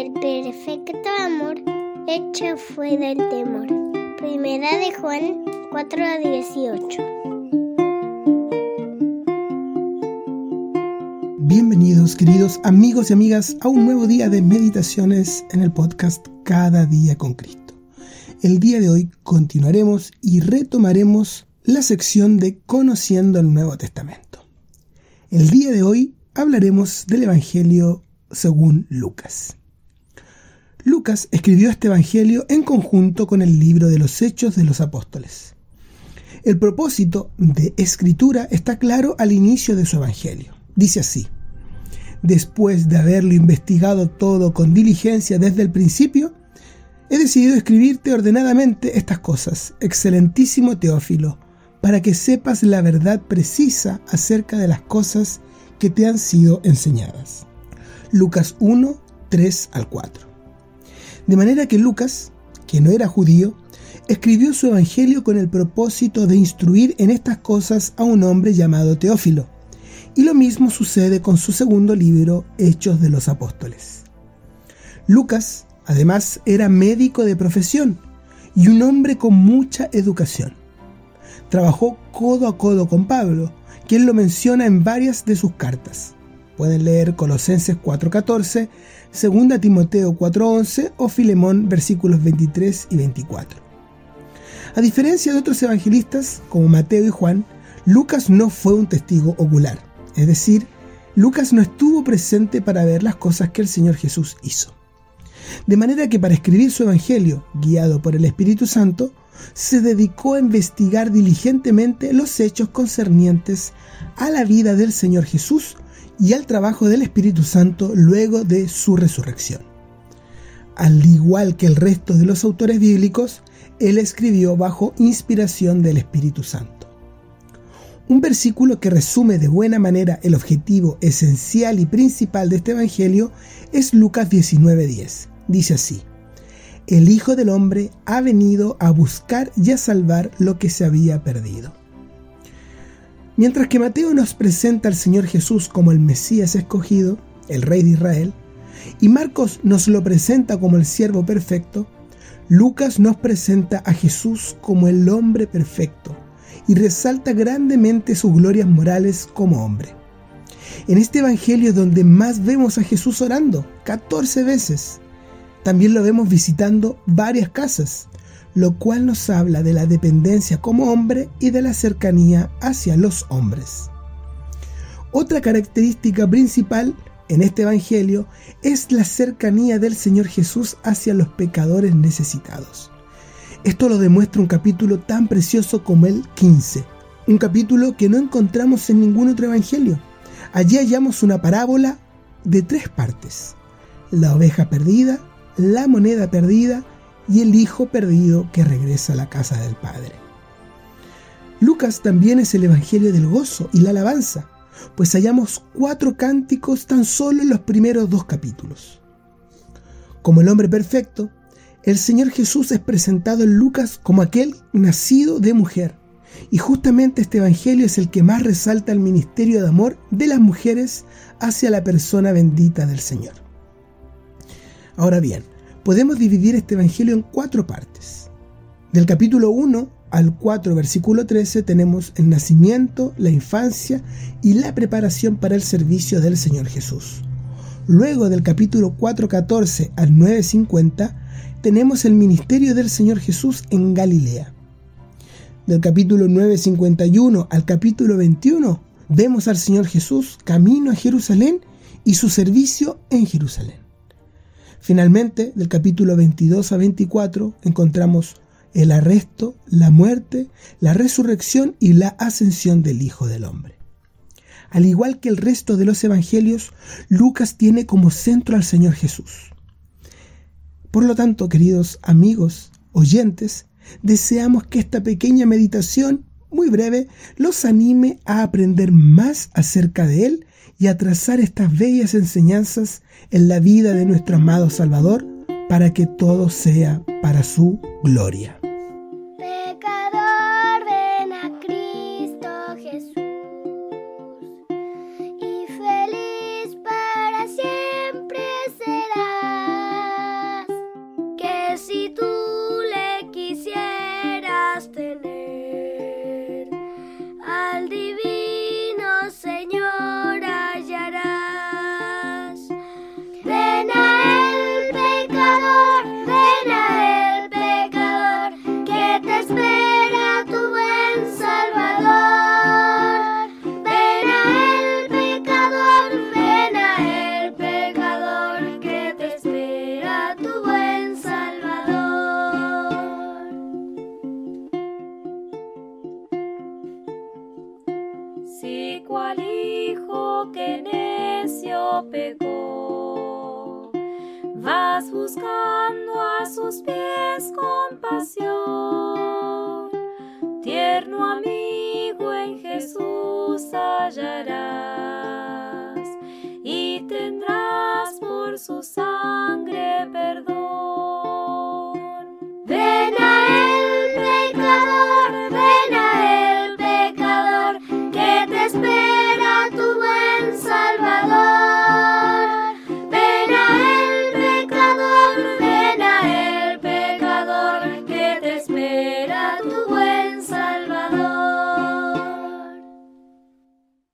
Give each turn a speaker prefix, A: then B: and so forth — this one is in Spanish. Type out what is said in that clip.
A: el perfecto amor echa fuera el temor. Primera de Juan 4 a 18.
B: Bienvenidos queridos amigos y amigas a un nuevo día de meditaciones en el podcast Cada día con Cristo. El día de hoy continuaremos y retomaremos la sección de Conociendo el Nuevo Testamento. El día de hoy hablaremos del Evangelio según Lucas. Lucas escribió este Evangelio en conjunto con el libro de los Hechos de los Apóstoles. El propósito de escritura está claro al inicio de su Evangelio. Dice así, después de haberlo investigado todo con diligencia desde el principio, he decidido escribirte ordenadamente estas cosas, excelentísimo Teófilo, para que sepas la verdad precisa acerca de las cosas que te han sido enseñadas. Lucas 1, 3 al 4. De manera que Lucas, que no era judío, escribió su evangelio con el propósito de instruir en estas cosas a un hombre llamado Teófilo. Y lo mismo sucede con su segundo libro, Hechos de los Apóstoles. Lucas, además, era médico de profesión y un hombre con mucha educación. Trabajó codo a codo con Pablo, quien lo menciona en varias de sus cartas. Pueden leer Colosenses 4:14, 2 Timoteo 4:11 o Filemón versículos 23 y 24. A diferencia de otros evangelistas como Mateo y Juan, Lucas no fue un testigo ocular, es decir, Lucas no estuvo presente para ver las cosas que el Señor Jesús hizo. De manera que para escribir su evangelio, guiado por el Espíritu Santo, se dedicó a investigar diligentemente los hechos concernientes a la vida del Señor Jesús y al trabajo del Espíritu Santo luego de su resurrección. Al igual que el resto de los autores bíblicos, él escribió bajo inspiración del Espíritu Santo. Un versículo que resume de buena manera el objetivo esencial y principal de este Evangelio es Lucas 19:10. Dice así, El Hijo del Hombre ha venido a buscar y a salvar lo que se había perdido. Mientras que Mateo nos presenta al Señor Jesús como el Mesías escogido, el Rey de Israel, y Marcos nos lo presenta como el siervo perfecto, Lucas nos presenta a Jesús como el hombre perfecto y resalta grandemente sus glorias morales como hombre. En este Evangelio es donde más vemos a Jesús orando, 14 veces. También lo vemos visitando varias casas, lo cual nos habla de la dependencia como hombre y de la cercanía hacia los hombres. Otra característica principal en este Evangelio es la cercanía del Señor Jesús hacia los pecadores necesitados. Esto lo demuestra un capítulo tan precioso como el 15, un capítulo que no encontramos en ningún otro Evangelio. Allí hallamos una parábola de tres partes. La oveja perdida, la moneda perdida y el hijo perdido que regresa a la casa del Padre. Lucas también es el Evangelio del gozo y la alabanza, pues hallamos cuatro cánticos tan solo en los primeros dos capítulos. Como el hombre perfecto, el Señor Jesús es presentado en Lucas como aquel nacido de mujer, y justamente este Evangelio es el que más resalta el ministerio de amor de las mujeres hacia la persona bendita del Señor. Ahora bien, podemos dividir este Evangelio en cuatro partes. Del capítulo 1 al 4, versículo 13, tenemos el nacimiento, la infancia y la preparación para el servicio del Señor Jesús. Luego del capítulo 4, 14 al 9, 50, tenemos el ministerio del Señor Jesús en Galilea. Del capítulo 9, 51 al capítulo 21, vemos al Señor Jesús camino a Jerusalén y su servicio en Jerusalén. Finalmente, del capítulo 22 a 24 encontramos el arresto, la muerte, la resurrección y la ascensión del Hijo del Hombre. Al igual que el resto de los evangelios, Lucas tiene como centro al Señor Jesús. Por lo tanto, queridos amigos, oyentes, deseamos que esta pequeña meditación, muy breve, los anime a aprender más acerca de Él y a trazar estas bellas enseñanzas en la vida de nuestro amado Salvador para que todo sea para su gloria.
C: Buscando a sus pies compasión. Tierno amigo en Jesús hallarás y tendrás por su sangre.